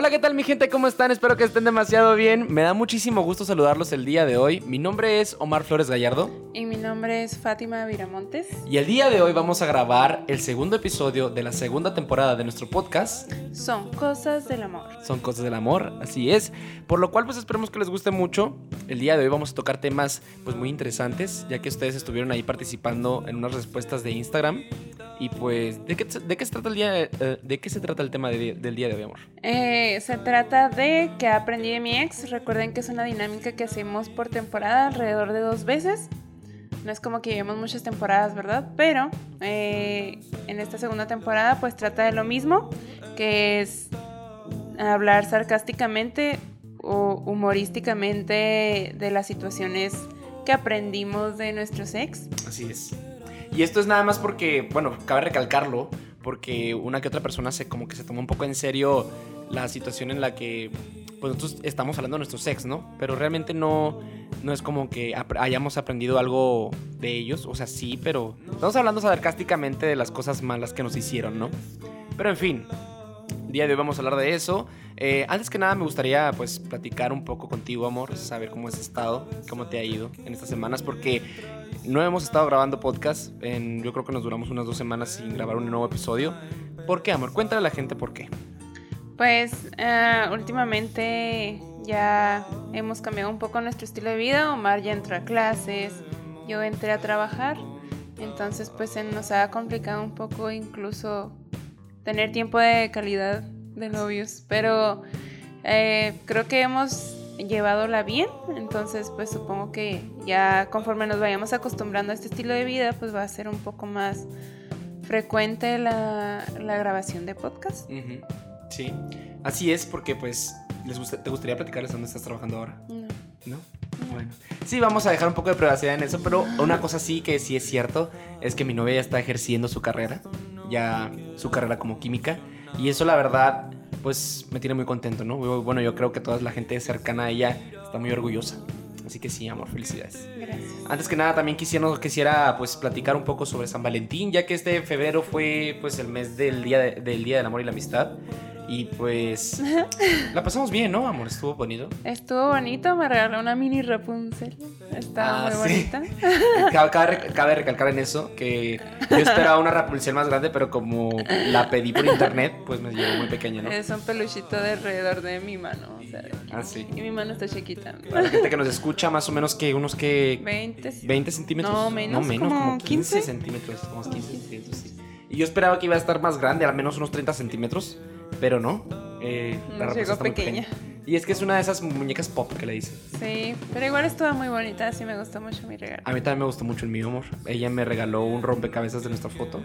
Hola, ¿qué tal mi gente? ¿Cómo están? Espero que estén demasiado bien. Me da muchísimo gusto saludarlos el día de hoy. Mi nombre es Omar Flores Gallardo. Y mi nombre es Fátima Viramontes. Y el día de hoy vamos a grabar el segundo episodio de la segunda temporada de nuestro podcast. Son cosas del amor. Son cosas del amor, así es. Por lo cual pues esperemos que les guste mucho. El día de hoy vamos a tocar temas pues muy interesantes, ya que ustedes estuvieron ahí participando en unas respuestas de Instagram. Y pues, ¿de qué, de qué se trata el día, eh, de qué se trata el tema de- del día de hoy, amor? Eh, se trata de que aprendí de mi ex. Recuerden que es una dinámica que hacemos por temporada alrededor de dos veces. No es como que llevemos muchas temporadas, ¿verdad? Pero eh, en esta segunda temporada pues trata de lo mismo, que es hablar sarcásticamente o humorísticamente de las situaciones que aprendimos de nuestros ex. Así es. Y esto es nada más porque, bueno, cabe recalcarlo, porque una que otra persona se como que se toma un poco en serio la situación en la que pues nosotros estamos hablando de nuestros ex, ¿no? Pero realmente no, no es como que hayamos aprendido algo de ellos, o sea, sí, pero estamos hablando sarcásticamente de las cosas malas que nos hicieron, ¿no? Pero en fin, día de hoy vamos a hablar de eso. Eh, antes que nada me gustaría pues platicar un poco contigo, amor, saber cómo has estado, cómo te ha ido en estas semanas, porque no hemos estado grabando podcast. En, yo creo que nos duramos unas dos semanas sin grabar un nuevo episodio. ¿Por qué, amor? Cuéntale a la gente por qué. Pues eh, últimamente ya hemos cambiado un poco nuestro estilo de vida. Omar ya entró a clases, yo entré a trabajar. Entonces pues se nos ha complicado un poco incluso tener tiempo de calidad de novios. Pero eh, creo que hemos llevado bien. Entonces pues supongo que ya conforme nos vayamos acostumbrando a este estilo de vida pues va a ser un poco más frecuente la, la grabación de podcast. Sí, así es porque pues les gusta- te gustaría platicarles dónde estás trabajando ahora, No. ¿no? Bueno, sí, vamos a dejar un poco de privacidad en eso, pero una cosa sí que sí es cierto es que mi novia ya está ejerciendo su carrera, ya su carrera como química, y eso la verdad, pues me tiene muy contento, ¿no? Bueno, yo creo que toda la gente cercana a ella está muy orgullosa, así que sí, amor, felicidades. Gracias. Antes que nada, también quisiera, quisiera pues platicar un poco sobre San Valentín, ya que este febrero fue pues el mes del día, de- del día del amor y la amistad. Y pues la pasamos bien, ¿no, amor? Estuvo bonito. Estuvo bonito, me regaló una mini Rapunzel. Estaba Ah, muy sí. bonita. Cabe, cabe rec- cabe recalcar en eso que yo esperaba una Rapunzel más grande, pero como la pedí por internet, pues me llegó muy pequeña, ¿no? Es un peluchito de alrededor de mi mano. o sea, Ah, sí. Y mi mano está chiquita. Para la gente que nos escucha, más o menos que unos que 20. 20 centímetros. No, menos, No, menos, como como 15, 15. centímetros. Como 15 centímetros, sí. Y yo esperaba que iba a estar más grande, al menos unos 30 centímetros, pero no. Eh, Nos Rapunzel llegó está muy pequeña. Y es que es una de esas muñecas pop que le dicen. Sí, pero igual estuvo muy bonita. Sí, me gustó mucho mi regalo. A mí también me gustó mucho el mío, amor. Ella me regaló un rompecabezas de nuestra foto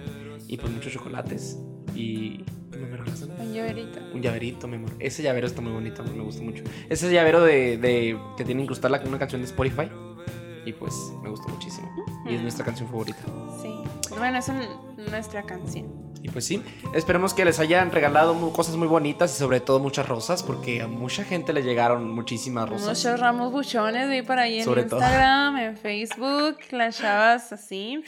y pues muchos chocolates. Y. ¿qué me regalaste? Un llaverito. Un llaverito, mi amor. Ese llavero está muy bonito, amor, me gusta mucho. Ese llavero de, de que tiene incrustada una canción de Spotify. Y pues me gustó muchísimo. Y es Mm. nuestra canción favorita. Sí. Bueno, es un- nuestra canción. Y pues sí, esperemos que les hayan regalado cosas muy bonitas y sobre todo muchas rosas, porque a mucha gente le llegaron muchísimas rosas. Muchos ramos buchones vi por ahí en Sobre todo. Instagram, en Facebook. Las chavas así,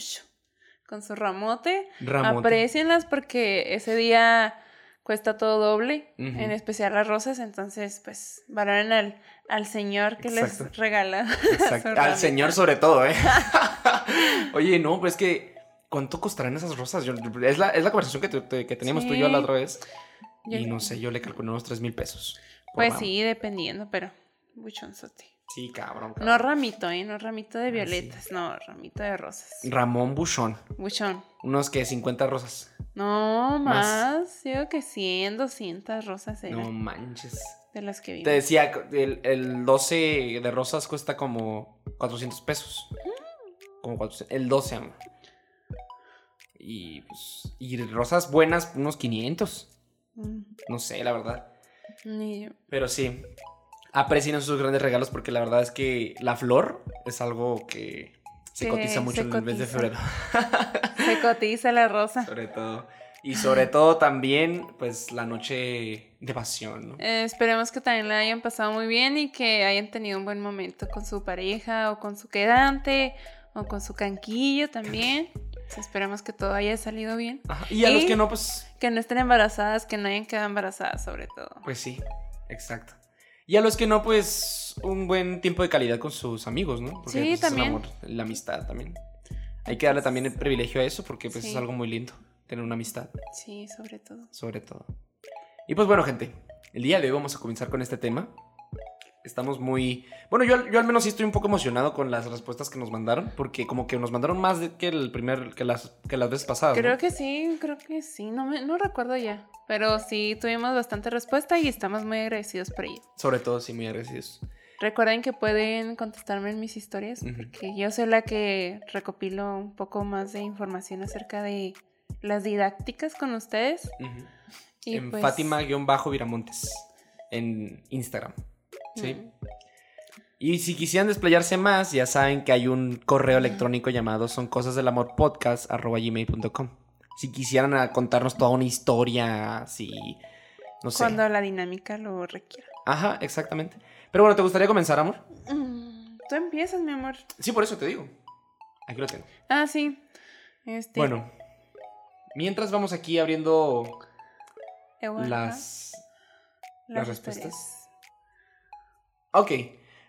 con su ramote. Ramote. Aprecienlas porque ese día cuesta todo doble, en especial las rosas, entonces pues valoren al, al señor que Exacto. les regala. Exacto. Al señor sobre todo, ¿eh? Oye, no, pues es que... ¿Cuánto costarán esas rosas? Yo- es, la, es la conversación que, te- que teníamos tú y yo la Sí. otra vez. Yo- Y no sé, yo le calculé unos 3 mil pesos. Pues ramo. sí, dependiendo, pero buchonzote. Sí, cabrón. cabrón. No ramito, ¿eh? No ramito de sí. violetas, no, ramito de rosas. Ramón Buchón. Buchón. Unos que 50 rosas. No, Más. Digo que 100, 200 rosas eran No manches. de las que Te vimos. decía, el, el 12 de rosas cuesta como 400 pesos. Como 400. El 12, amor. Y, pues, y rosas buenas, unos 500. Mm, No sé, la verdad. Ni. Pero sí, aprecien sus grandes regalos porque la verdad es que la flor es algo que se Que cotiza mucho se en el mes de febrero. Se cotiza la rosa. sobre todo. Y sobre todo también, pues, la noche de pasión, ¿no? Eh, esperemos que también la hayan pasado muy bien y que hayan tenido un buen momento con su pareja o con su quedante o con su canquillo también. Esperemos que todo haya salido bien. Ajá, Y a los que no, pues, Que no estén embarazadas, que no hayan quedado embarazadas, sobre todo. pues sí, exacto. Y a los que no, pues, un buen tiempo de calidad con sus amigos, ¿no? Porque Sí, pues, es el también. amor, la amistad también. Hay que darle también el privilegio a eso porque pues es algo muy lindo, tener una amistad, Sí, sobre todo. sobre todo. Y pues bueno, gente, el día de hoy vamos a comenzar con este tema. Estamos muy... Bueno, yo, al- yo al menos sí estoy un poco emocionado con las respuestas que nos mandaron, porque como que nos mandaron más de que el primer, que las, que las veces pasadas. ¿no? Creo que sí, creo que sí. No, me, no recuerdo ya. Pero sí tuvimos bastante respuesta y estamos muy agradecidos por ello. Sobre todo, sí, muy agradecidos. Recuerden que pueden contestarme en mis historias porque yo soy la que recopilo un poco más de información acerca de las didácticas con ustedes. Ujú. Y en pues, Fátima-Viramontes, en Instagram. ¿Sí? mm, Y si quisieran desplayarse más, ya saben que hay un correo electrónico llamado son cosas del amor podcast. Si quisieran ah, contarnos toda una historia, así, no sé. Cuando la dinámica lo requiera. Ajá, exactamente. Pero bueno, ¿te gustaría comenzar, amor? Mm, Tú empiezas, mi amor. Sí, por eso te digo. Aquí lo tengo. Ah, sí. Este, Bueno, mientras vamos aquí abriendo Ewa, las... las respuestas. Ok,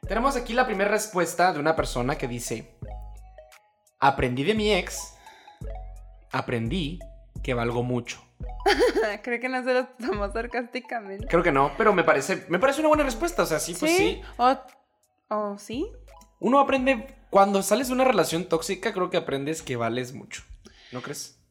tenemos aquí la primera respuesta de una persona que dice, aprendí de mi ex, aprendí que valgo mucho. Creo que no se lo tomó sarcásticamente. Creo que no, pero me parece, me parece una buena respuesta, o sea, sí, pues sí. ¿O, o sí? Uno aprende, cuando sales de una relación tóxica, creo que aprendes que vales mucho, ¿no crees?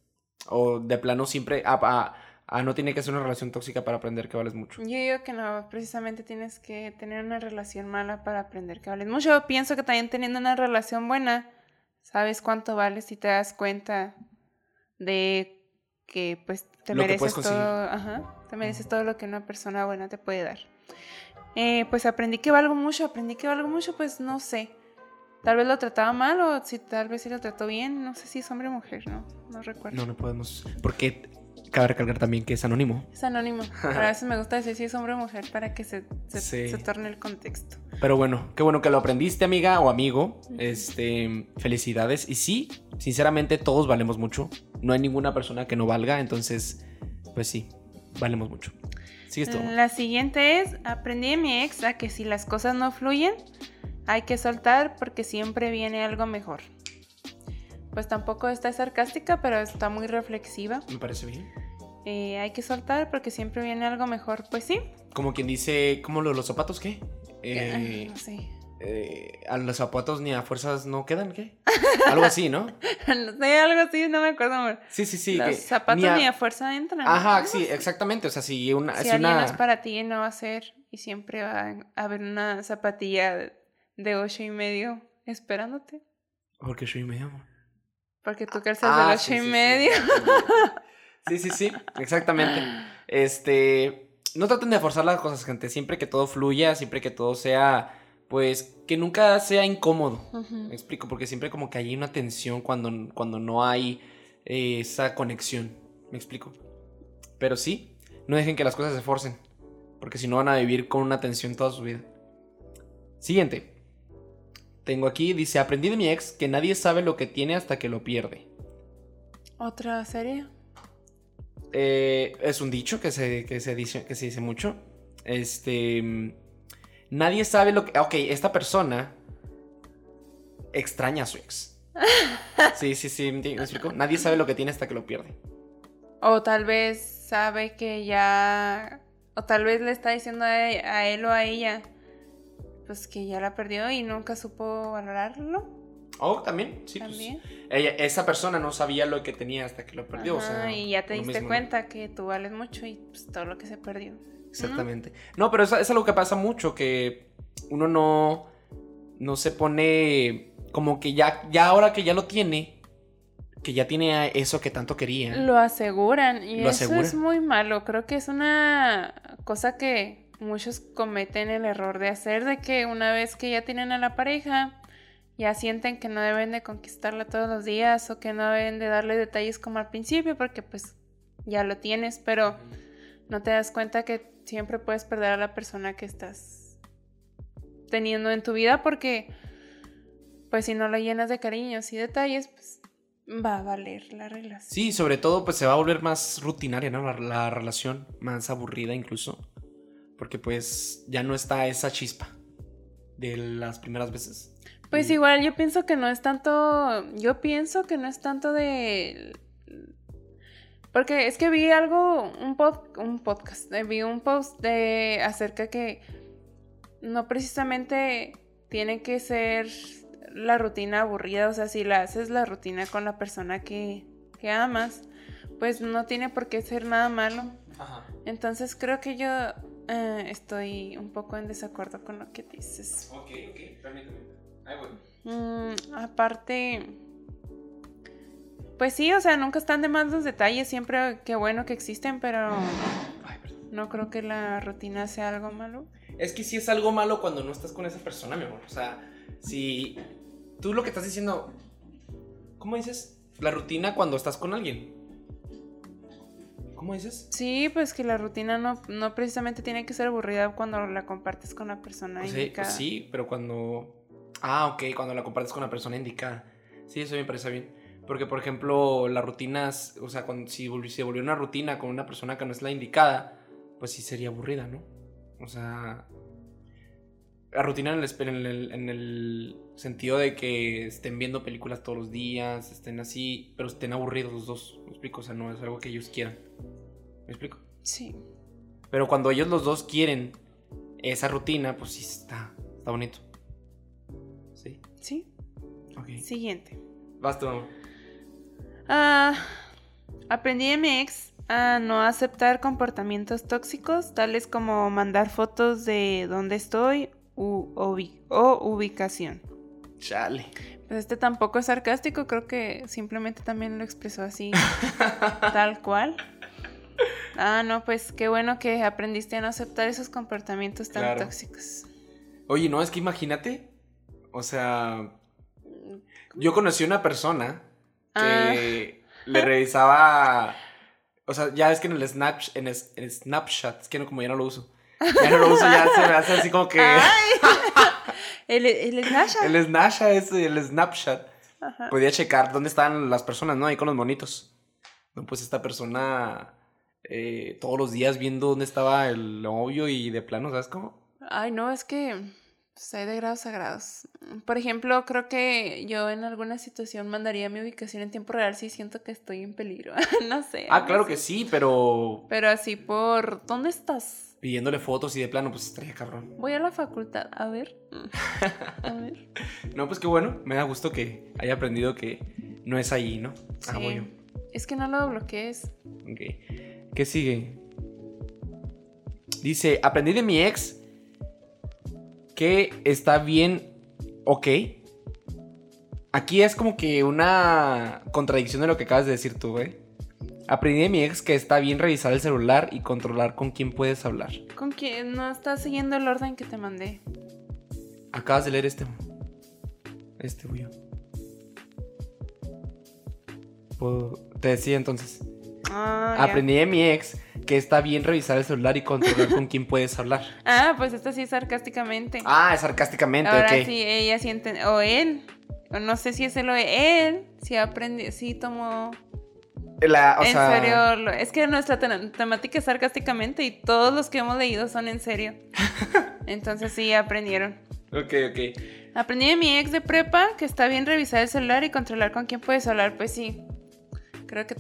O de plano siempre, ah, ah, ah, no tiene que ser una relación tóxica para aprender que vales mucho. Yo digo que no, precisamente tienes que tener una relación mala para aprender que vales mucho. Pienso que también teniendo una relación buena, sabes cuánto vales y te das cuenta de que pues te Lo mereces todo, ajá, te mereces todo lo que una persona buena te puede dar. Eh, pues aprendí que valgo mucho, aprendí que valgo mucho, pues no sé. Tal vez lo trataba mal o si tal vez sí lo trató bien, no sé si es hombre o mujer, no, no recuerdo. No, no podemos, porque cabe recalcar también que es anónimo. Es anónimo. Pero a veces me gusta decir si es hombre o mujer para que se, se, Sí. se torne el contexto. Pero bueno, qué bueno que lo aprendiste, amiga o amigo. Este, felicidades. Y sí, sinceramente todos valemos mucho. No hay ninguna persona que no valga, entonces, pues sí, valemos mucho. Sigues tú. amor. La siguiente es, aprendí de mi ex a que si las cosas no fluyen, hay que soltar porque siempre viene algo mejor. Pues tampoco está sarcástica, pero está muy reflexiva. Me parece bien. Eh, hay que soltar porque siempre viene algo mejor. Pues sí. Como quien dice, ¿cómo lo de los zapatos qué? Eh, no sé. eh, a los zapatos ni a fuerzas no quedan, ¿qué? Algo así, ¿no? no sé, algo así, no me acuerdo. amor. Sí, sí, sí. Los que zapatos ni a, fuerza entran. Ajá, ¿no? sí, exactamente. O sea, si una. Si si alguien una... no es para ti, no va a ser. Y siempre va a haber una zapatilla de ocho y medio esperándote. Porque soy medio amor. Porque tú calzas Ah, del ocho sí, y sí. medio. Sí, sí, sí, exactamente. Este, no traten de forzar las cosas, gente. Siempre que todo fluya, siempre que todo sea, pues, que nunca sea incómodo. Me explico, porque siempre como que hay una tensión cuando, cuando no hay eh, esa conexión. Me explico. Pero sí, no dejen que las cosas se forcen, porque si no van a vivir con una tensión toda su vida. Siguiente. Tengo aquí, dice, aprendí de mi ex que nadie sabe lo que tiene hasta que lo pierde. Otra serie. Eh, es un dicho que se, que, se dice, que se dice mucho. Este. Nadie sabe lo que. Ok, esta persona extraña a su ex. Sí, sí, sí, ¿me explico? Nadie sabe lo que tiene hasta que lo pierde. O tal vez sabe que ya. O tal vez le está diciendo a, a él o a ella. Pues que ya la perdió y nunca supo valorarlo. Oh, también, sí, pues, ella- esa persona no sabía lo que tenía hasta que lo perdió. o sea, y ya te diste cuenta que tú vales mucho y pues, todo lo que se perdió. Exactamente. No, pero es, es algo que pasa mucho, que uno no, no se pone como que ya, ya ahora que ya lo tiene, que ya tiene eso que tanto quería. Lo aseguran y Lo eso aseguran. es muy malo. Creo que es una cosa que muchos cometen el error de hacer, de que una vez que ya tienen a la pareja, ya sienten que no deben de conquistarla todos los días o que no deben de darle detalles como al principio porque pues ya lo tienes, pero no te das cuenta que siempre puedes perder a la persona que estás teniendo en tu vida porque pues si no lo llenas de cariños y detalles, pues va a valer la relación. Sí, sobre todo pues se va a volver más rutinaria, ¿no? La, la relación, más aburrida incluso. Porque pues ya no está esa chispa de las primeras veces. Pues igual yo pienso que no es tanto, yo pienso que no es tanto de... Porque es que vi algo, un, pod- un podcast, eh, vi un post de acerca que no precisamente tiene que ser la rutina aburrida, o sea, si la haces la rutina con la persona que, que amas, pues no tiene por qué ser nada malo. Ajá. Entonces creo que yo eh, estoy un poco en desacuerdo con lo que dices. Ok, ok. Ahí voy. Mm, aparte, pues sí, o sea, nunca están de más los detalles, siempre qué bueno que existen, pero Ay, no creo que la rutina sea algo malo. Es que sí es algo malo cuando no estás con esa persona, mi amor. O sea, si tú lo que estás diciendo, ¿cómo dices? La rutina cuando estás con alguien. ¿Cómo dices? Sí, pues que la rutina no, no precisamente tiene que ser aburrida cuando la compartes con la persona Pues indicada. pues sí, pero cuando... Ah, ok, cuando la compartes con la persona indicada. Sí, eso me parece bien. Porque, por ejemplo, las rutinas, o sea, cuando, si se volvió una rutina con una persona que no es la indicada, pues sí sería aburrida, ¿no? O sea, la rutina en el, espe- en el, en el sentido de que estén viendo películas todos los días, estén así, pero estén aburridos los dos. ¿Me explico? O sea, no es algo que ellos quieran. ¿Me explico? Sí. Pero cuando ellos los dos quieren esa rutina, pues sí está, está bonito. Sí. Sí. Ok. Siguiente. Vas tú. Ah, aprendí de mi ex a no aceptar comportamientos tóxicos, tales como mandar fotos de dónde estoy u- o ubicación. Chale. Pues este tampoco es sarcástico, creo que simplemente también lo expresó así, tal cual. Ah, no, pues qué bueno que aprendiste a no aceptar esos comportamientos tan Claro. tóxicos. Oye, no, es que imagínate. O sea, yo conocí una persona Ah. que le revisaba. O sea, ya es que en el, Snap, en, es- en Snapchat, es que no, como ya no lo uso. Ya no lo uso, ya se me hace así como que. ¡Ay! el, el Snapchat. El Snapchat, el Snapchat. Ajá. podía checar dónde estaban las personas, ¿no? Ahí con los monitos. No, pues esta persona eh, todos los días viendo dónde estaba el novio y de plano, ¿sabes cómo? Ay, no, es que pues, hay de grados a grados. Por ejemplo, creo que yo en alguna situación mandaría mi ubicación en tiempo real si siento que estoy en peligro. no sé. Ah, claro así. que sí, pero Pero así por... ¿Dónde estás? pidiéndole fotos y de plano, pues estaría cabrón. Voy a la facultad. A ver. A ver. No, pues qué bueno, me da gusto que haya aprendido que no es ahí, ¿no? Ah, Sí. yo. Es que no lo bloquees. Ok. ¿Qué sigue? Dice, aprendí de mi ex que está bien, ok. Aquí es como que una contradicción de lo que acabas de decir tú, ¿eh? Aprendí de mi ex que está bien revisar el celular y controlar con quién puedes hablar. ¿Con quién? No estás siguiendo el orden que te mandé. Acabas de leer este. Este, güey. Te decía entonces. Ah. Aprendí de mi ex que está bien revisar el celular y controlar con quién puedes hablar. Ah, pues esto sí es sarcásticamente. Ah, es sarcásticamente, Ahora ok. sí, ella sí enten- O él. O no sé si es él o él. Sí aprendí, sí tomó La- o en sea, serio, es que nuestra te- temática es sarcásticamente y todos los que hemos leído son en serio. Entonces sí aprendieron. Ok, ok. Aprendí de mi ex de prepa que está bien revisar el celular y controlar con quién puedes hablar. Pues sí. Creo que.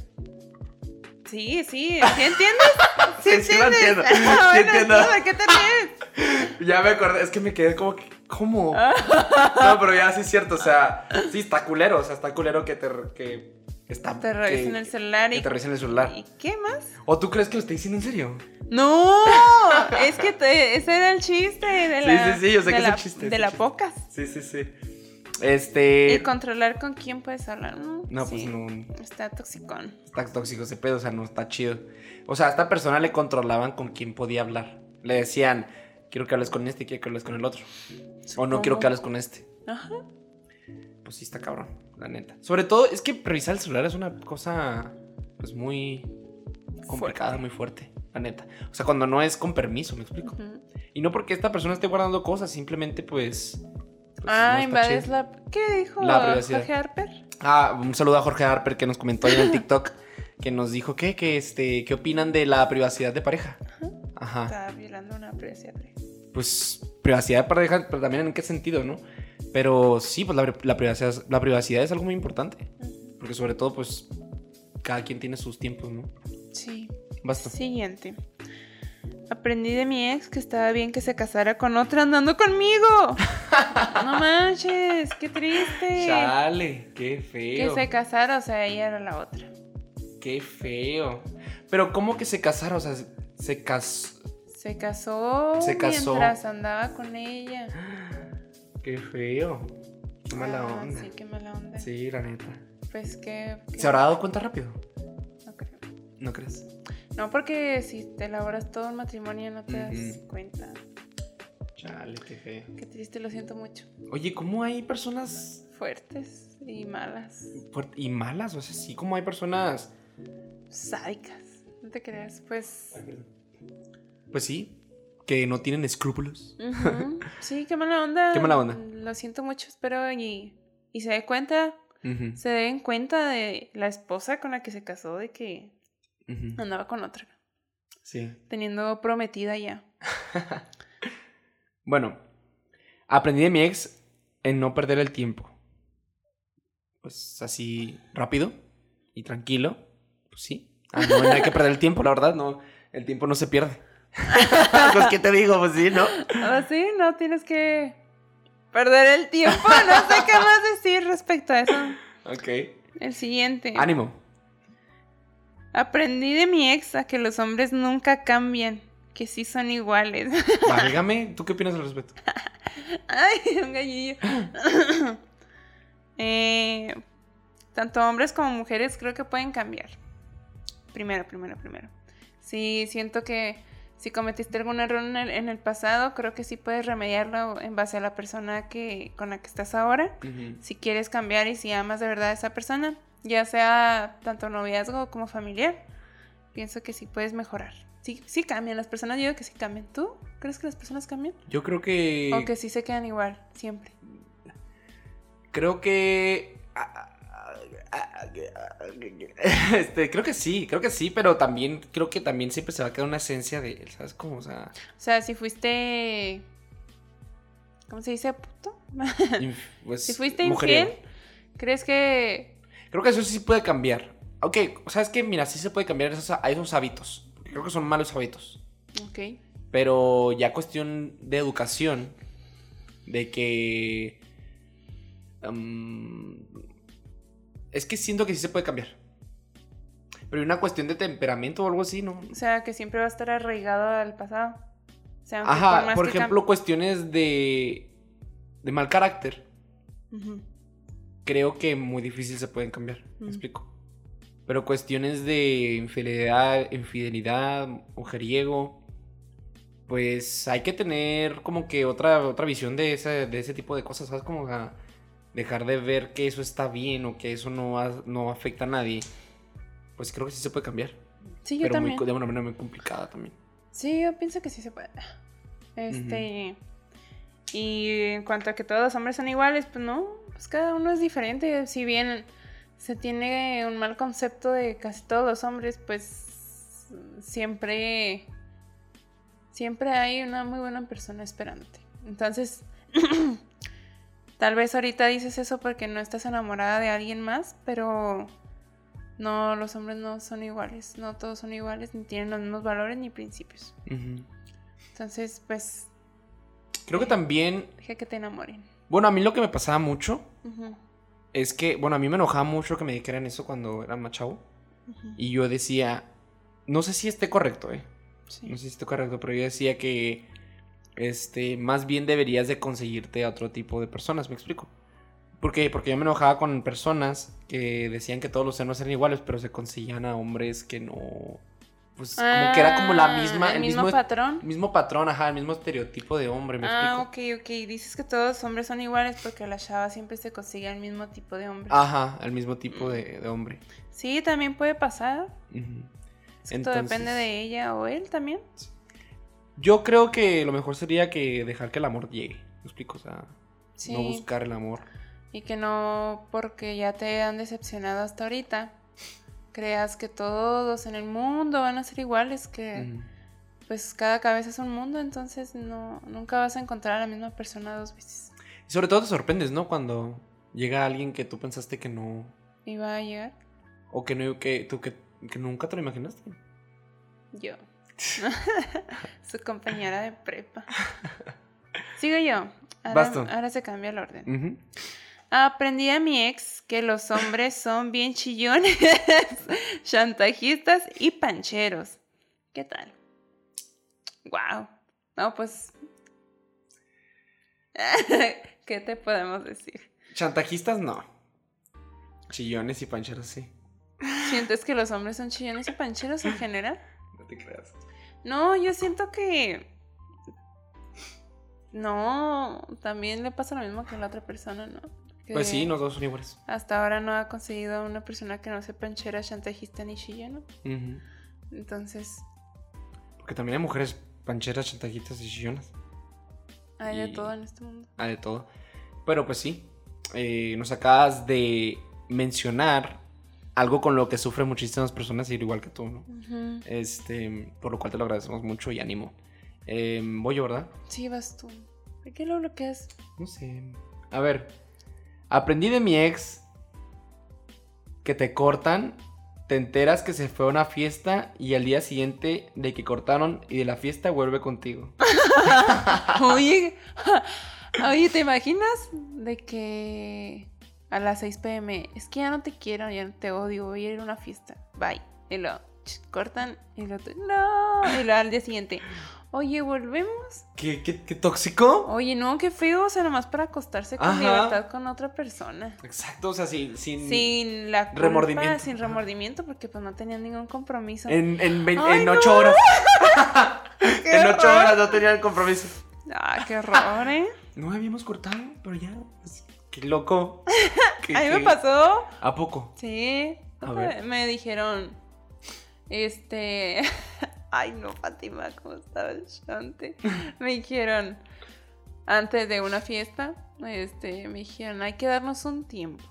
Sí, sí, ¿sí entiendes? Sí, sí lo entiendo. Ah, Sí bueno, entiendo. ¿de qué te ríes? Ya me acordé, es que me quedé como que, ¿cómo? No, pero ya sí es cierto, o sea, sí está culero, o sea, está culero que te que está Te revisen el celular y. que te revisen el celular. ¿Y qué más? ¿O tú crees que lo estoy diciendo en serio? ¡No! es que te- ese era el chiste de Sí, la. sí, sí, yo sé que es el chiste, De la chiste. pocas. Sí, sí, sí. Este Y controlar con quién puedes hablar. No, No, pues no Está toxicón. está tóxico ese pedo, o sea, no está chido. O sea, a esta persona le controlaban con quién podía hablar. Le decían, quiero que hables con este, quiero que hables con el otro. O no quiero que hables con este. Ajá. Pues sí está cabrón, la neta. Sobre todo, es que revisar el celular es una cosa, pues muy complicada, muy fuerte, la neta. O sea, cuando no es con permiso, me explico. Y no porque esta persona esté guardando cosas, simplemente pues... pues, Ah, no invades la. ¿Qué dijo La privacidad. Jorge Harper? Ah, un saludo a Jorge Harper que nos comentó en el TikTok que nos dijo que, que este, ¿qué opinan de la privacidad de pareja? Ajá. Está violando una privacidad. Pues privacidad de pareja, pero también en qué sentido, ¿no? Pero sí, pues la, la privacidad, la privacidad es algo muy importante. Porque sobre todo, pues, cada quien tiene sus tiempos, ¿no? Sí. Basta. Siguiente. Aprendí de mi ex que estaba bien que se casara con otra andando conmigo. no manches, qué triste. Chale, qué feo. Que se casara, o sea, ella era la otra. Qué feo. Pero ¿cómo que se casara? O sea, se casó. Se casó, Se casó. mientras andaba con ella. Qué feo. Qué mala Ah, onda. Sí, qué mala onda. Sí, la neta. Pues que... que- ¿Se habrá dado cuenta rápido? No creo. ¿No crees? No, porque si te elaboras todo el matrimonio no te das cuenta. Chale, qué feo. Qué triste, lo siento mucho. Oye, ¿cómo hay personas Fuertes y malas. y malas? O sea, sí, como hay personas. Sádicas. No te creas, pues... Pues sí, que no tienen escrúpulos. Sí, qué mala onda. Qué mala onda. Lo siento mucho, espero y, y se dé cuenta, Ujú, se den cuenta de la esposa con la que se casó de que andaba con otra, Sí. teniendo prometida ya. Bueno, aprendí de mi ex en no perder el tiempo. Pues así rápido y tranquilo. Pues sí. Ah, no, no hay que perder el tiempo, la verdad, no. El tiempo no se pierde. pues, ¿qué te digo? Pues sí, ¿no? Ahora sí, no tienes que perder el tiempo, no sé qué más decir respecto a eso. Ok. El siguiente. Ánimo. Aprendí de mi ex a que los hombres nunca cambian, que sí son iguales. Válgame, ¿tú qué opinas al respecto? Ay, un gallillo. Eh, tanto hombres como mujeres creo que pueden cambiar. Primero, primero, primero. Sí, siento que si cometiste algún error en el, en el pasado, creo que sí puedes remediarlo en base a la persona que, con la que estás ahora. Si quieres cambiar y si amas de verdad a esa persona, ya sea tanto noviazgo como familiar, pienso que sí puedes mejorar. Sí, sí cambian, las personas yo digo que sí cambian. ¿Tú crees que las personas cambian? Yo creo que. O que sí se quedan igual, siempre. Creo que. Este, creo que sí, creo que sí, pero también creo que también siempre se va a quedar una esencia de él, ¿sabes cómo? O sea, O sea, si fuiste. ¿Cómo se dice? ¿Puto? pues, si fuiste infiel, ¿crees que.? Creo que eso sí puede cambiar. Ok, ¿sabes qué? Mira, sí se puede cambiar esos, a esos hábitos. Creo que son malos hábitos. Ok. Pero ya cuestión de educación, de que... mm, es que siento que sí se puede cambiar. Pero hay una cuestión de temperamento o algo así, ¿no? O sea, que siempre va a estar arraigado al pasado. O sea, Ajá, más por que ejemplo, cuestiones de, de mal carácter. Ujú. Creo que muy difícil se pueden cambiar. ¿Me Mm. explico? Pero cuestiones de infidelidad, infidelidad, mujeriego, pues hay que tener como que otra, otra visión de ese, de ese tipo de cosas, ¿sabes? Como a dejar de ver que eso está bien o que eso no, no afecta a nadie. Pues creo que sí se puede cambiar. Sí, yo pero también. de una manera muy complicada también. Sí, yo pienso que sí se puede. Este. Y en cuanto a que todos los hombres son iguales, pues no, pues cada uno es diferente. Si bien se tiene un mal concepto de casi todos los hombres, pues siempre. Siempre hay una muy buena persona esperándote. Entonces, tal vez ahorita dices eso porque no estás enamorada de alguien más, pero no, los hombres no son iguales. No todos son iguales, ni tienen los mismos valores ni principios. Entonces, pues, Creo que también, deja que te enamoren. bueno, a mí lo que me pasaba mucho es que, bueno, a mí me enojaba mucho que me dijeran eso cuando era más chavo. Y yo decía, no sé si esté correcto, ¿eh? sí. No sé si esté correcto, pero yo decía que, este, más bien deberías de conseguirte a otro tipo de personas, ¿me explico? ¿Por qué? Porque yo me enojaba con personas que decían que todos los senos eran iguales, pero se conseguían a hombres que no... Pues como que era como la Ah, misma... El mismo, patrón. mismo patrón, ajá, el mismo estereotipo de hombre, ¿me Ah, explico? ok, ok. Dices que todos los hombres son iguales porque la chava siempre se consigue el mismo tipo de hombre. Ajá, el mismo tipo de, de hombre. Sí, también puede pasar. Ujú. Es que todo depende Entonces- de ella o él también. Yo creo que lo mejor sería que dejar que el amor llegue. ¿Me explico? O sea, Sí. no buscar el amor. Y que no porque ya te han decepcionado hasta ahorita, creas que todos en el mundo van a ser iguales, que pues cada cabeza es un mundo, entonces no, nunca vas a encontrar a la misma persona dos veces. Y sobre todo te sorprendes, ¿no? Cuando llega alguien que tú pensaste que no. Va a llegar O que no, que tú que, que nunca te lo imaginaste. yo, su compañera de prepa. Sigo yo. Ahora, ahora se cambia el orden. Ujú. Aprendí a mi ex que los hombres son bien chillones, chantajistas y pancheros. ¿Qué tal? Wow. No, pues. ¿Qué te podemos decir? Chantajistas no. Chillones y pancheros sí. ¿Sientes que los hombres son chillones y pancheros en general? No te creas. No, yo siento que. No, también le pasa lo mismo que a la otra persona, ¿no? Pues sí, los dos son iguales. Hasta ahora no ha conseguido una persona que no sea panchera, chantajista ni chillona. Entonces, Porque también hay mujeres pancheras, chantajistas y chillonas. hay de todo en este mundo. Hay de todo. Pero pues sí. eh, nos acabas de mencionar algo con lo que sufren muchísimas personas, igual que tú, ¿no? Este, por lo cual te lo agradecemos mucho y ánimo. Eh, voy yo, ¿verdad? Sí, vas tú. ¿Por qué lo bloqueas? No sé. A ver. Aprendí de mi ex que te cortan, te enteras que se fue a una fiesta y al día siguiente de que cortaron y de la fiesta vuelve contigo. Oye, oye, ¿te imaginas de que a las 6 pm es que ya no te quiero, ya no te odio, voy a ir a una fiesta? Bye. Y lo cortan y lo no. Y luego al día siguiente, oye, volvemos. ¿Qué, qué, qué tóxico? Oye, no, qué feo, o sea, nomás para acostarse con Ajá. libertad con otra persona. Exacto, o sea, sin... sin, Sin la culpa, Remordimiento. sin remordimiento, porque pues no tenían ningún compromiso. En, en, vein- Ay, en no. ocho horas. ¡Qué en ocho horror! horas no tenían compromiso. Ah, qué horror, ¿eh? No habíamos cortado, pero ya. pues, qué loco. Qué- A mí me pasó. ¿A poco? Sí. A ver. Me dijeron, este... Ay, no, Fátima, ¿cómo estaba el chante? Me dijeron, antes de una fiesta, este, me dijeron, hay que darnos un tiempo.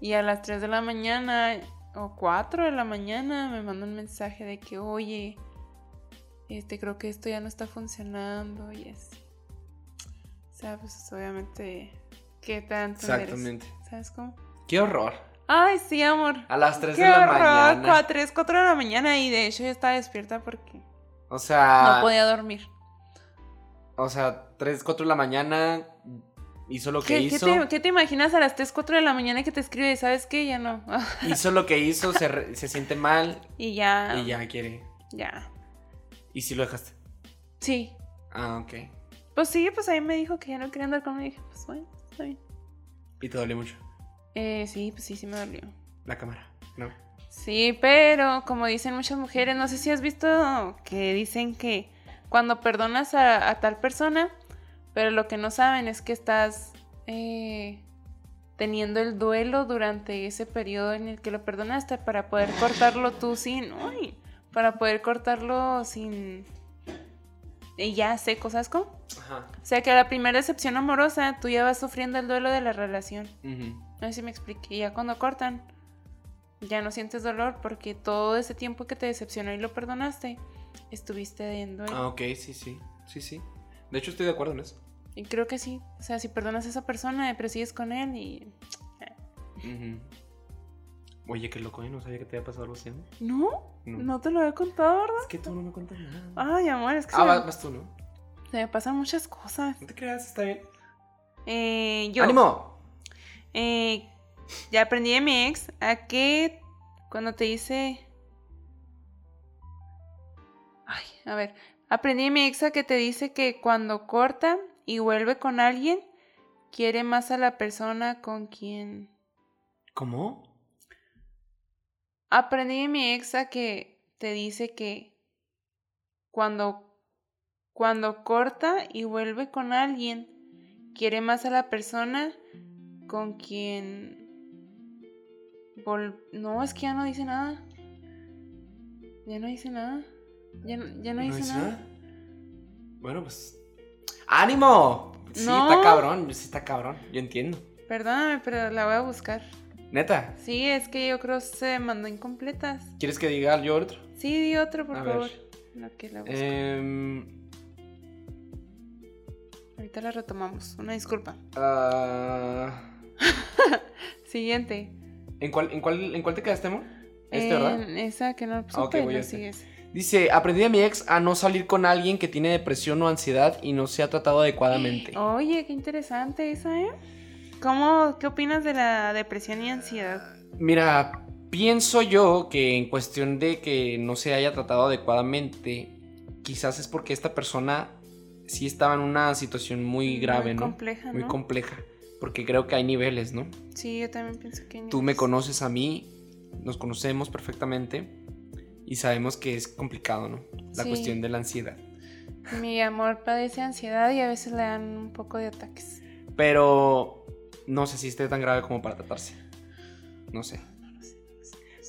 Y a las 3 de la mañana o 4 de la mañana me mandó un mensaje de que, oye, este, creo que esto ya no está funcionando y así. O sea, pues obviamente, ¿qué tanto Exactamente. ¿Sabes cómo? Qué horror. Ay, sí, amor. A las 3 Qué de la horror, mañana. A 3, 4 de la mañana y de hecho yo estaba despierta porque O sea. no podía dormir. O sea, 3, 4 de la mañana hizo lo que ¿Qué, qué hizo. te, qué te imaginas a las 3, 4 de la mañana que te escribe? ¿Sabes qué? Ya no. Hizo lo que hizo, se, re- se siente mal y ya. y ya quiere. Ya. ¿Y si lo dejaste? Sí. Ah, ok. Pues sí, pues ahí me dijo que ya no quería andar conmigo. Y dije, pues bueno, está bien. Y te dolió mucho. Eh, sí, pues sí, sí me dolió. La cámara. No. Sí, pero como dicen muchas mujeres, no sé si has visto que dicen que cuando perdonas a, a tal persona, pero lo que no saben es que estás eh, teniendo el duelo durante ese periodo en el que lo perdonaste para poder cortarlo tú sin, uy, para poder cortarlo sin, y ya seco, ¿sabes cómo? Ajá. O sea que a la primera decepción amorosa tú ya vas sufriendo el duelo de la relación. No sé si me expliqué. Y ya cuando cortan, ya no sientes dolor porque todo ese tiempo que te decepcionó y lo perdonaste, estuviste en duelo. Ah, ok, sí, sí. Sí, sí. De hecho, estoy de acuerdo en eso. Y creo que sí. O sea, si perdonas a esa persona, pero sigues con él y. Ujú. Oye, qué loco, ¿eh? No sabía que te había pasado algo así. ¿no? ¿No? No. Te lo he contado, ¿verdad? Es que tú no me cuentas nada. Ay, amor, es que Ah, vas, me, vas tú, ¿no? se me pasan muchas cosas. No te creas, está bien. Eh, yo. ¡Ánimo! Eh, ya aprendí de mi ex a que cuando te dice. Ay, a ver. Aprendí de mi ex a que te dice que cuando corta y vuelve con alguien, quiere más a la persona con quien. ¿Cómo? Aprendí de mi ex a que te dice que cuando. Cuando corta y vuelve con alguien, quiere más a la persona con quien vol- no es que ya no dice nada ya no dice nada ya no, ya no dice nada Bueno, pues. ¡Ánimo! Sí, No. está cabrón. Sí, está cabrón. Yo entiendo. Perdóname, pero la voy a buscar. ¿Neta? Sí, es que yo creo que se mandó incompletas. ¿Quieres que diga yo otro? Sí, di otro, por A favor. ver. Lo que la busco. Em, Ahorita la retomamos. Una disculpa. ah, Siguiente. ¿en, cuál, en, cuál, ¿En cuál te quedaste, amor? Este, ¿verdad? Esa que no Ah, ok, supe, voy a este. sigues. Dice, aprendí de mi ex a no salir con alguien que tiene depresión o ansiedad y no se ha tratado adecuadamente. Oye, qué interesante esa, ¿eh? ¿Cómo, qué opinas de la depresión y ansiedad? Mira, pienso yo que en cuestión de que no se haya tratado adecuadamente, quizás es porque esta persona sí estaba en una situación muy grave, Muy ¿no? compleja, Muy ¿no? compleja. Porque creo que hay niveles, ¿no? Sí, yo también pienso que... Tú me conoces a mí, nos conocemos perfectamente y sabemos que es complicado, ¿no? La Sí. cuestión de la ansiedad. Mi amor padece ansiedad y a veces le dan un poco de ataques. Pero no sé si esté tan grave como para tratarse. No sé.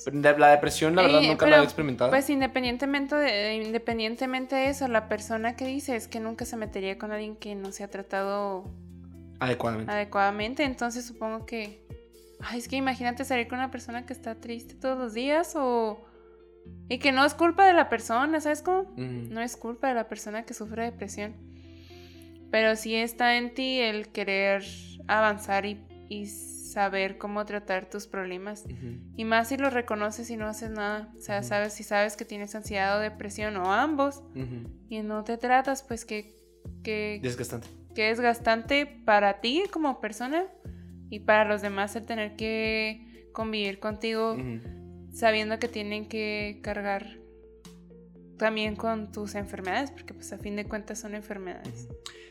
Pero de- La depresión, la verdad, Eh, nunca la he experimentado. Pues independientemente de, independientemente de eso, la persona que dice es que nunca se metería con alguien que no se ha tratado Adecuadamente. adecuadamente. Entonces supongo que... Ay, es que imagínate salir con una persona que está triste todos los días o... Y que no es culpa de la persona, ¿sabes cómo? No es culpa de la persona que sufre depresión. Pero sí está en ti el querer avanzar y, y saber cómo tratar tus problemas. Y más si lo reconoces y no haces nada. O sea, sabes si sabes que tienes ansiedad o depresión o ambos y no te tratas, pues que, que, Desgastante. que es gastante para ti como persona y para los demás el tener que convivir contigo sabiendo que tienen que cargar también con tus enfermedades, porque pues a fin de cuentas son enfermedades.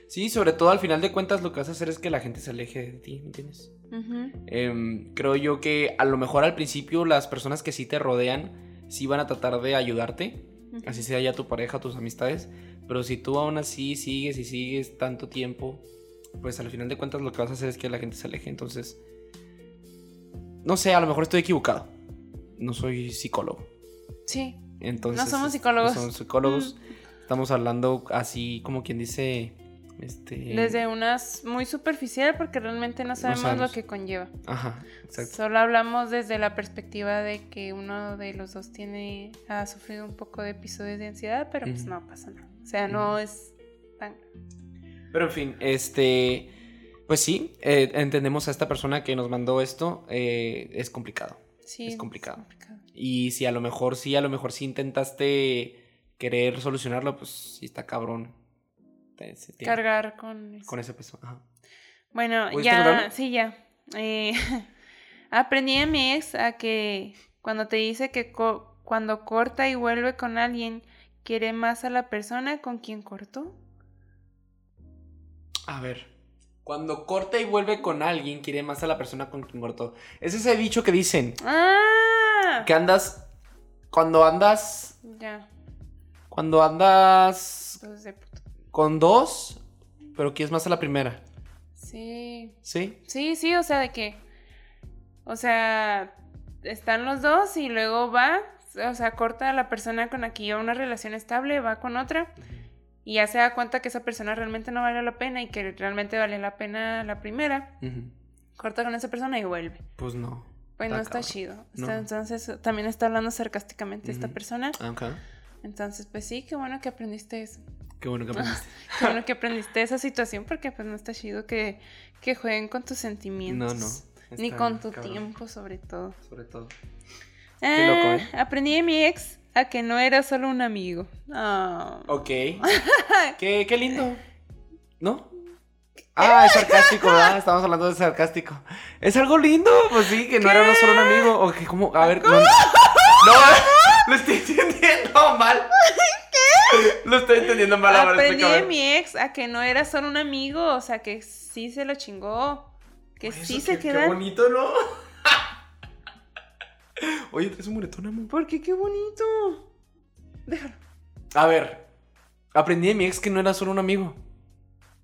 Sí, sobre todo al final de cuentas lo que vas a hacer es que la gente se aleje de ti, ¿me entiendes? Em, creo yo que a lo mejor al principio las personas que sí te rodean sí van a tratar de ayudarte, así sea ya tu pareja, tus amistades, pero si tú aún así sigues y sigues tanto tiempo, pues al final de cuentas lo que vas a hacer es que la gente se aleje, entonces, no sé, a lo mejor estoy equivocado, no soy psicólogo, Sí, entonces... No somos psicólogos. Mm. No somos psicólogos, estamos hablando así como quien dice, este... desde unas muy superficial porque realmente no sabemos sabemos. lo que conlleva. Ajá, exacto. Solo hablamos desde la perspectiva de que uno de los dos tiene ha sufrido un poco de episodios de ansiedad, pero pues no pasa nada. O sea, no es tan Pero en fin, este. Pues sí, eh, entendemos a esta persona que nos mandó esto. eh, es complicado. sí, Es complicado. complicado. Y si a lo mejor sí, a lo mejor sí intentaste querer solucionarlo, pues sí está cabrón. Cargar con eso. Con ese peso. Ajá. Bueno, ¿Pudiste ya, sí, ya. Eh, aprendí de mi ex a que cuando te dice que co- cuando corta y vuelve con alguien, quiere más a la persona con quien cortó. A ver. Cuando corta y vuelve con alguien, quiere más a la persona con quien cortó. Es ese bicho que dicen. ¡Ah! Que andas. Cuando andas. Ya, Cuando andas pues de puto. con dos, pero quieres más a la primera. Sí, ¿Sí? sí, sí, o sea, de que, o sea, están los dos y luego va, o sea, corta a la persona con la que lleva una relación estable, va con otra y ya se da cuenta que esa persona realmente no vale la pena y que realmente vale la pena la primera, Ujú. corta con esa persona y vuelve. Pues no. Pues no Está chido. No. Entonces, también está hablando sarcásticamente esta Ujú. persona. Ok. Entonces, pues sí, qué bueno que aprendiste eso. Qué bueno que aprendiste. Qué bueno que aprendiste esa situación porque pues no está chido que, que jueguen con tus sentimientos. No, no. Ni Está con tu cabrón, tiempo, sobre todo. Sobre todo. Qué loco, ¿eh? Aprendí de mi ex a que no era solo un amigo. Ah. Ok. qué, qué lindo. ¿No? Ah, es sarcástico, ¿verdad? Estamos hablando de sarcástico. Es algo lindo, pues sí, que no era solo un amigo. O que como, a ver, no, no, lo estoy entendiendo mal. ¿Qué? Lo estoy entendiendo mal ahora, Aprendí de mi ex a que no era solo un amigo, o sea, que sí se lo chingó. Que Por sí eso, se qué- Qué bonito, ¿no? Oye, traes un moretón, amor. Porque qué bonito. Déjalo. A ver, aprendí de mi ex que no era solo un amigo.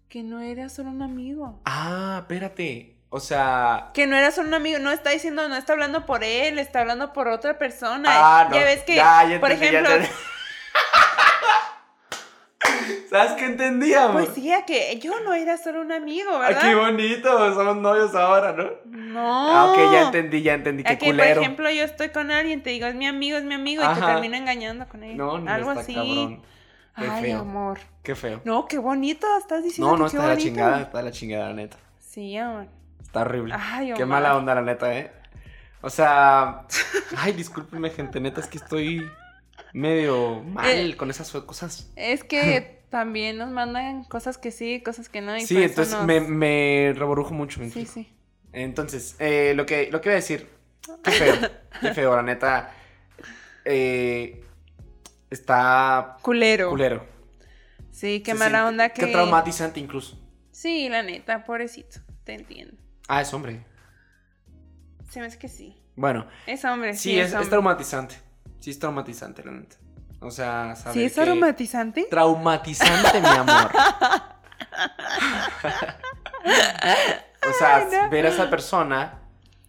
Que no era solo un amigo. Ah, espérate. O sea. Que no era solo un amigo, no está diciendo, no está hablando por él, está hablando por otra persona. Ah, no. Ya ves que, Ya, ya por entendí, ya ejemplo. Las que entendíamos. Pues sí, a que yo no era solo un amigo, Ay, ¿verdad? qué bonito, somos novios ahora, ¿no? No. Ah, ok, ya entendí, ya entendí, qué que, por culero. ejemplo, yo estoy con alguien, te digo, es mi amigo, es mi amigo, y te termino engañando con él. no, no, Algo está así. cabrón. Qué Ay, feo. amor. Qué feo. No, qué bonito, estás diciendo No, no, que qué está de la chingada, está de la chingada, la neta. Sí, amor. Está horrible. Ay, Qué Omar. mala onda, la neta, ¿eh? O sea, ay, discúlpenme, gente, neta, es que estoy medio mal Eh, con esas cosas. Es que también nos mandan cosas que sí, cosas que no. Y Sí, entonces nos- me, me reborujo mucho. me Sí, explico. sí. Entonces, eh, lo, que, lo que voy a decir, qué feo, qué feo, la neta. eh, está Culero. culero. Sí, qué Se mala siente- onda que. Qué traumatizante incluso. Sí, la neta, pobrecito. Te entiendo. Ah, es hombre. Se me hace que sí. Bueno, Es hombre, sí, sí, es, es traumatizante. Sí, es traumatizante, la neta. O sea, saber ¿Sí es que- aromatizante? Traumatizante, mi amor. o sea, Ay, no. ver a esa persona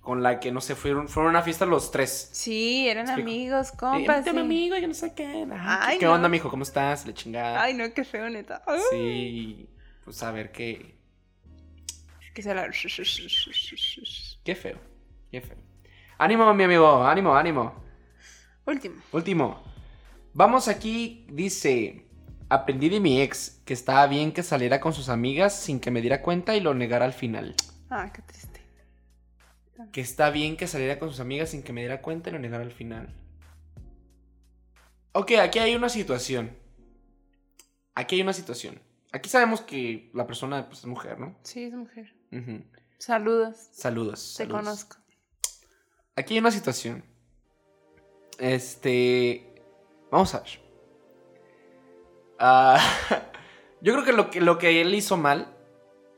con la que, no sé, fueron, fueron a una fiesta los tres. Sí, eran amigos, compas. sí. amigo, yo no sé qué. Ajá, Ay, ¿Qué, qué no. onda, mijo? ¿Cómo estás? Le chingada. Ay, no, qué feo, neta. Ay, Sí, pues a ver qué. Que se la... Qué feo. Qué feo. Ánimo, mi amigo. Ánimo, ánimo. Último. Último. Vamos aquí, dice. Aprendí de mi ex que estaba bien que saliera con sus amigas sin que me diera cuenta y lo negara al final. Ah, qué triste. Que está bien que saliera con sus amigas sin que me diera cuenta y lo negara al final. Ok, aquí hay una situación. Aquí hay una situación. Aquí sabemos que la persona pues, es mujer, ¿no? Sí, es mujer. Saludos. Saludos. Te saludos. conozco. Aquí hay una situación. Este. Vamos a ver. Ah, yo creo que lo, que lo que él hizo mal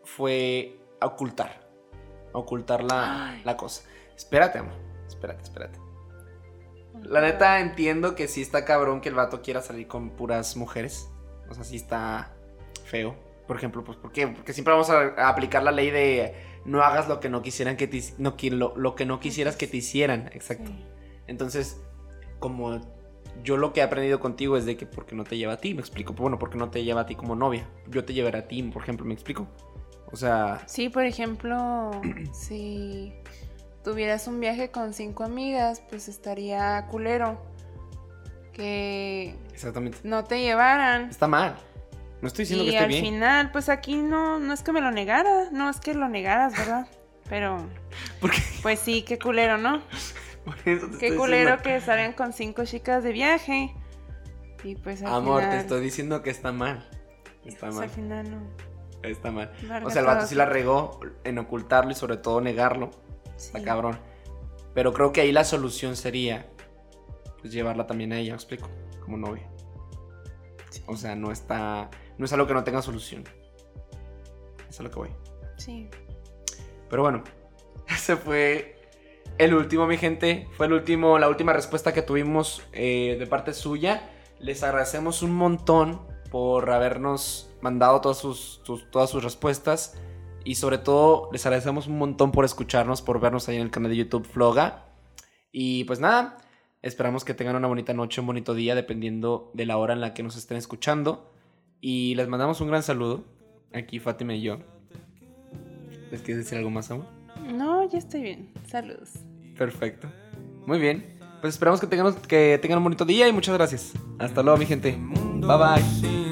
fue ocultar. Ocultar la, la cosa. Espérate, amor. Espérate, espérate. La neta entiendo que sí está cabrón que el vato quiera salir con puras mujeres. O sea, sí está feo. Por ejemplo, pues ¿por qué? Porque siempre vamos a, aplicar la ley de no hagas lo que no quisieran que te no, lo, lo que no quisieras que te hicieran. Exacto. Sí. Entonces, como yo lo que he aprendido contigo es de que porque no te lleva a ti, me explico. Bueno, porque no te lleva a ti como novia. Yo te llevaré a ti, por ejemplo, me explico. O sea, Sí, por ejemplo, si tuvieras un viaje con cinco amigas, pues estaría culero que exactamente. no te llevaran. Está mal. No estoy diciendo Y que esté al bien. final, pues aquí no, no es que me lo negara, no es que lo negaras, ¿verdad? Pero, Porque pues sí, qué culero, ¿no? por eso te Qué estoy culero diciendo- que salgan con cinco chicas de viaje. Y pues al Amor, final, te estoy diciendo que está mal. Está pues, mal. al final no. Está mal. Valga O sea, el vato sí la regó en ocultarlo y sobre todo negarlo. Está Sí. cabrón. Pero creo que ahí la solución sería pues llevarla también a ella, ¿me explico? Como novia. Sí. O sea, no está. No es algo que no tenga solución. Eso es lo que voy. Sí. Pero bueno, ese fue el último, mi gente. Fue el último, la última respuesta que tuvimos eh, de parte suya. Les agradecemos un montón por habernos mandado todas sus, todas sus respuestas. Y sobre todo, les agradecemos un montón por escucharnos, por vernos ahí en el canal de YouTube Floga. Y pues nada, esperamos que tengan una bonita noche, un bonito día, dependiendo de la hora en la que nos estén escuchando. Y les mandamos un gran saludo. Aquí Fátima y yo. ¿Les quieres decir algo más, amor? No, ya estoy bien. Saludos. Perfecto. Muy bien. Pues esperamos que tengan, que tengan un bonito día y muchas gracias. Hasta luego, mi gente. Bye bye.